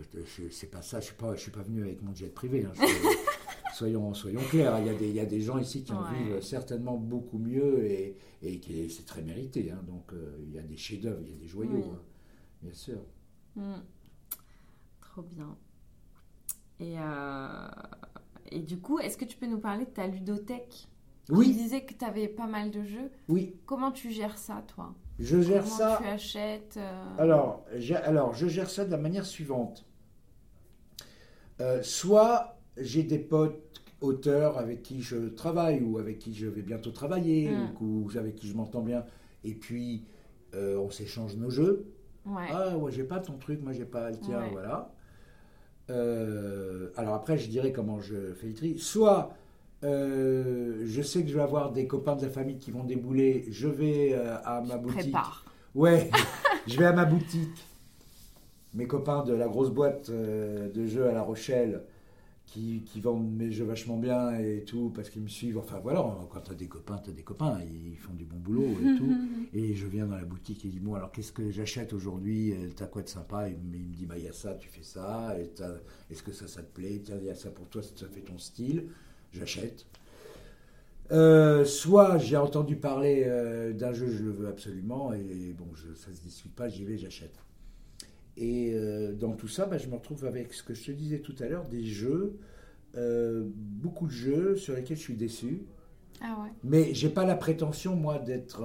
c'est pas ça. Je suis pas, je suis pas venu avec mon jet privé. hein. Soyons, soyons clairs. Il y, a des, il y a des gens ici qui en Ouais. vivent certainement beaucoup mieux et, et qui c'est très mérité. hein. Donc, euh, il y a des chefs-d'œuvre, il y a des joyaux, Oui. hein, bien sûr. hmm. Trop bien. Et, et du coup, est-ce que tu peux nous parler de ta ludothèque? Tu Oui, disais que tu avais pas mal de jeux. oui. Comment tu gères ça, toi? Je gère Comment ça. tu achètes euh, Alors, alors, je gère ça de la manière suivante. Euh, soit j'ai des potes auteurs avec qui je travaille ou avec qui je vais bientôt travailler Mm. ou, ou avec qui je m'entends bien. Et puis, euh, on s'échange nos jeux. Ouais. Ah ouais, j'ai pas ton truc, moi j'ai pas le tien, Ouais. voilà. Euh, alors après, je dirais comment je fais le tri. Soit euh, je sais que je vais avoir des copains de la famille qui vont débouler, je vais euh, à ma boutique. Prépare. Ouais, je vais à ma boutique. Mes copains de la grosse boîte euh, de jeux à La Rochelle qui, qui vendent mes jeux vachement bien et tout parce qu'ils me suivent. Enfin voilà, quand t'as des copains, t'as des copains, ils font du bon boulot et tout. Et je viens dans la boutique et je dis Bon, alors qu'est-ce que j'achète aujourd'hui? T'as quoi de sympa? Il, me- il me dit Bah, il y a ça, tu fais ça. Et Est-ce que ça, ça te plaît? Tiens, il y a ça pour toi, ça fait ton style. J'achète. Euh, soit j'ai entendu parler euh, d'un jeu, je le veux absolument, et bon, je, ça se discute pas, j'y vais, j'achète. Et euh, dans tout ça, bah, je me retrouve avec ce que je te disais tout à l'heure, des jeux, beaucoup de jeux sur lesquels je suis déçu. Ah ouais. Mais j'ai pas la prétention, moi, d'être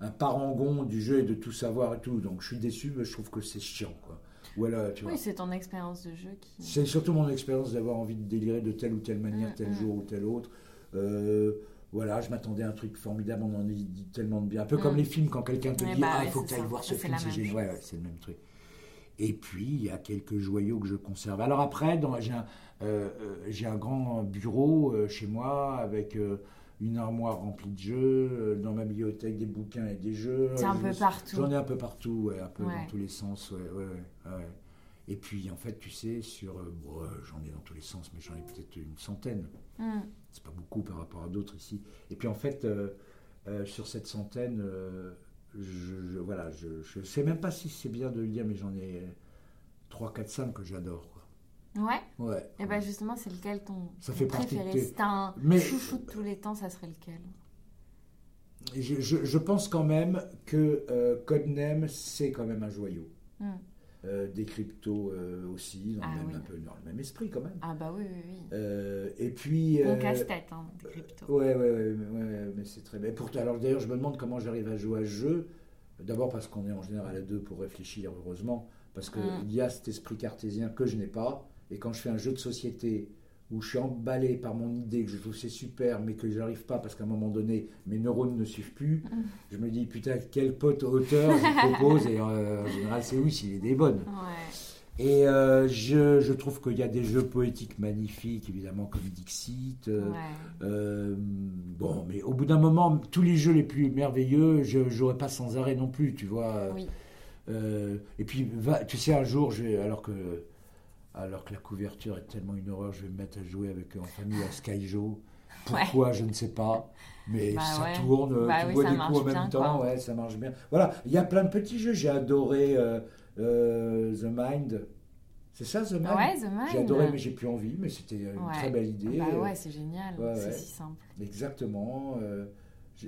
un parangon du jeu et de tout savoir et tout. Donc je suis déçu, mais je trouve que c'est chiant, quoi. Tu vois. Oui, c'est ton expérience de jeu qui. C'est surtout mon expérience d'avoir envie de délirer de telle ou telle manière, Mm, tel mm. jour ou tel autre. Euh, voilà, je m'attendais à un truc formidable, on en dit dit tellement de bien. Un peu Mm. comme les films, quand quelqu'un te Ouais, dit bah Ah, il faut que tu ailles voir ce film, c'est génial. Ouais, ouais, c'est le même truc. Et puis, il y a quelques joyaux que je conserve. Alors après, dans- j'ai un, euh, euh, j'ai un grand bureau euh, chez moi avec une armoire remplie de jeux, euh, dans ma bibliothèque des bouquins et des jeux. C'est un Je- peu partout. J'en ai un peu partout, ouais, un peu Ouais. dans tous les sens. Ouais, ouais, ouais, ouais. Et puis, en fait, tu sais, sur. euh, bon, euh, j'en ai dans tous les sens, mais j'en ai peut-être une centaine. Hmm. C'est pas beaucoup par rapport à d'autres ici. Et puis, en fait, euh, euh, sur cette centaine, euh, je, je- voilà, je, je sais même pas si c'est bien de le dire, mais j'en ai 3, 4, 5 que j'adore. Ouais. Ouais. Et bah justement, c'est lequel ton, Ça ton fait préféré? tes- Si t'as un Mais- chouchou de tous les temps, ça serait lequel? Je, je- je pense quand même que euh, Codename, c'est quand même un joyau. Hmm. Euh, des cryptos euh, aussi, dans, Ah le même, oui. un peu dans le même esprit quand même. Ah bah oui, oui, oui. Euh, et puis. Bon euh, casse-tête, hein, des cryptos. Ouais, ouais, ouais, ouais, mais c'est très bien. Pourtant, alors d'ailleurs, je me demande comment j'arrive à jouer à ce jeu. D'abord parce qu'on est en général à deux pour réfléchir, heureusement, parce qu'il Mm. il y a cet esprit cartésien que je n'ai pas. Et quand je fais un jeu de société où je suis emballé par mon idée, que je trouve c'est super, mais que j'arrive pas parce qu'à un moment donné, mes neurones ne suivent plus, je me dis, putain, quel pote auteur je propose Et euh, en général, c'est oui, s'il est des bonnes. Ouais. Et euh, je, je trouve qu'il y a des jeux poétiques magnifiques, évidemment, comme Dixit. euh, ouais. bon, mais au bout d'un moment, tous les jeux les plus merveilleux, je jouerai pas sans arrêt non plus, tu vois. Oui. Et puis, va, tu sais, un jour, je alors que alors que la couverture est tellement une horreur, je vais me mettre à jouer avec en famille à Skyjo. Pourquoi, je ne sais pas. Mais Bah ça ouais. tourne, Bah tu oui, vois des coups en même bien, temps, quoi. ouais, ça marche bien. Voilà, il y a plein de petits jeux. J'ai adoré euh, euh, The Mind. C'est ça, The Mind? Ouais, The Mind. J'ai adoré, mais j'ai plus envie. Mais c'était une Ouais. très belle idée. Bah ouais, c'est génial. c'est si simple. Exactement. euh,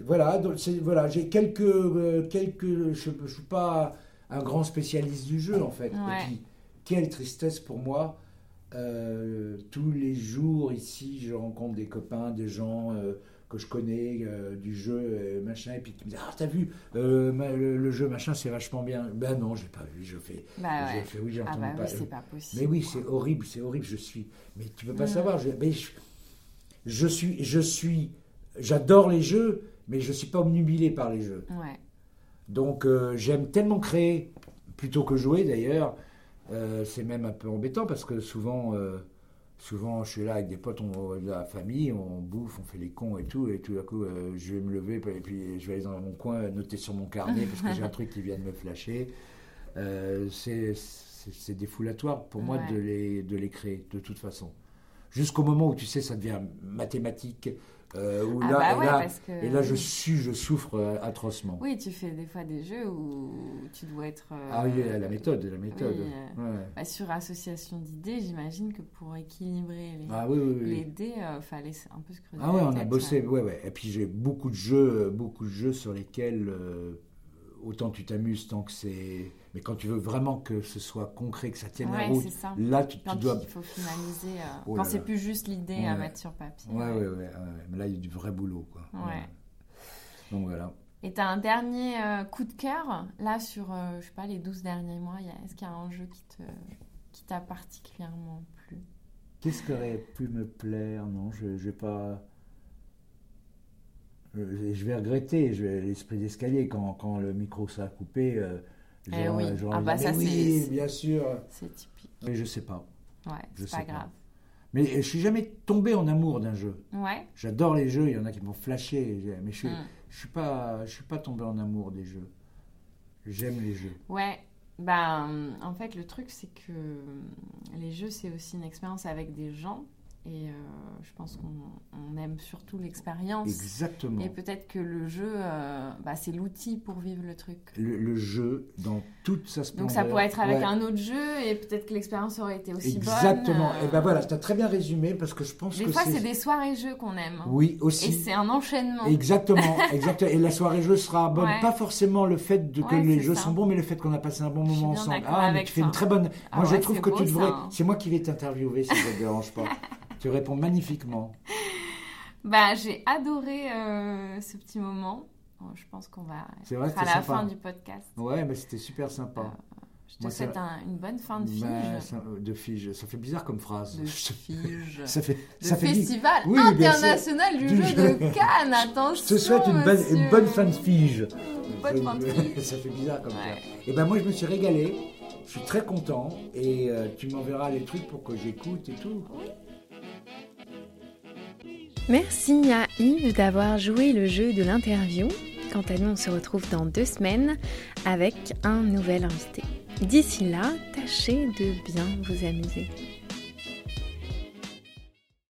voilà, donc voilà, j'ai quelques, quelques. Je ne suis pas un grand spécialiste du jeu en fait. Et puis, quelle tristesse pour moi. euh, tous les jours ici, je rencontre des copains, des gens euh, que je connais euh, du jeu, machin, et puis qui me disent Ah, t'as vu, ma- le, le jeu, machin, c'est vachement bien. Ben non, j'ai pas vu, je fais. Bah J'ai ouais. fait oui, j'ai Ah bah oui, c'est pas possible. Mais oui, c'est horrible, c'est horrible, je suis. Mais tu peux pas savoir. Je, mais je, je suis, je suis, j'adore les jeux, mais je suis pas omnubilé par les jeux. Ouais. Donc j'aime tellement créer plutôt que jouer d'ailleurs. Euh, c'est même un peu embêtant parce que souvent, euh, souvent je suis là avec des potes, on, de la famille, on bouffe, on fait les cons et tout, et tout d'un coup euh, je vais me lever et puis je vais aller dans mon coin noter sur mon carnet parce que j'ai un truc qui vient de me flasher. C'est défoulatoire pour moi de les, de les créer de toute façon. Jusqu'au moment où tu sais ça devient mathématique, euh, où Ah là, bah et là, parce que. et là je suis, je souffre euh, atrocement. Oui, tu fais des fois des jeux où tu dois être. euh, Ah oui, la méthode, la méthode. oui, Ouais. bah, sur association d'idées, j'imagine que pour équilibrer les, Ah oui, oui, oui. les dés, euh, fallait un peu se creuser. Ah ouais, on a bossé, ouais. ouais, ouais. Et puis j'ai beaucoup de jeux, euh, beaucoup de jeux sur lesquels euh, autant tu t'amuses tant que c'est. Mais quand tu veux vraiment que ce soit concret, que ça tienne la route, ça. là tu, tu dois. il faut finaliser, euh, Oh quand c'est plus juste l'idée à mettre sur papier. Ouais, ouais, ouais, ouais, Mais là il y a du vrai boulot, quoi. Ouais. Donc voilà. Et t'as un dernier euh, coup de cœur, là, sur, euh, je sais pas, les 12 derniers mois, il y a- est-ce qu'il y a un jeu qui te qui t'a particulièrement plu? Qu'est-ce qui aurait pu me plaire? Non, je n'ai pas. Je vais regretter je vais- l'esprit d'escalier quand, quand le micro sera coupé. euh, Eh oui. Ah bah ça, oui, bien sûr. C'est typique. Mais je sais pas. Ouais, c'est pas pas. grave. Mais je suis jamais tombé en amour d'un jeu. Ouais. J'adore les jeux, il y en a qui m'ont flashé, mais je suis, Mm. je suis pas, je suis pas tombé en amour des jeux. J'aime les jeux. Ouais, ben en fait le truc c'est que les jeux c'est aussi une expérience avec des gens et euh, je pense qu'on on aime surtout l'expérience Exactement. et peut-être que le jeu euh, bah, c'est l'outil pour vivre le truc. Le, le jeu dans toute sa splendeur. Donc ça pourrait être avec Ouais. un autre jeu et peut-être que l'expérience aurait été aussi Exactement. bonne. Et ben voilà, tu as très bien résumé parce que je pense Des que fois c'est des soirées jeux qu'on aime hein. Oui, et aussi. c'est un enchaînement. Exactement, exactement. Et la soirée jeu sera bonne. Ouais. Pas forcément le fait de que Ouais, les jeux ça. sont bons, mais le fait qu'on a passé un bon Je moment ensemble. Ah, mais tu fais une très bonne. Ah Moi, je ouais, trouve que beau, tu devrais. C'est moi qui vais t'interviewer si ça te dérange pas. tu réponds magnifiquement. Bah j'ai adoré euh, ce petit moment. Bon, je pense qu'on va C'est vrai, être à la sympa. fin du podcast. Ouais, mais c'était super sympa. Je te Moi, souhaite un- une bonne fin de fige. Ça, de fige. Ça fait bizarre comme phrase. de fige. Ça fait. de ça fait bi- festival Oui, international du, jeu jeu. de Cannes. Attention. Je te souhaite une bonne, une bonne fin de fige. Bonne fin de fige. ça fait bizarre comme Ouais. ça. Et ben moi je me suis régalé. Je suis très content et euh, tu m'enverras les trucs pour que j'écoute et tout. Merci à Yves d'avoir joué le jeu de l'interview. Quant à nous, on se retrouve dans deux semaines avec un nouvel invité. D'ici là, tâchez de bien vous amuser.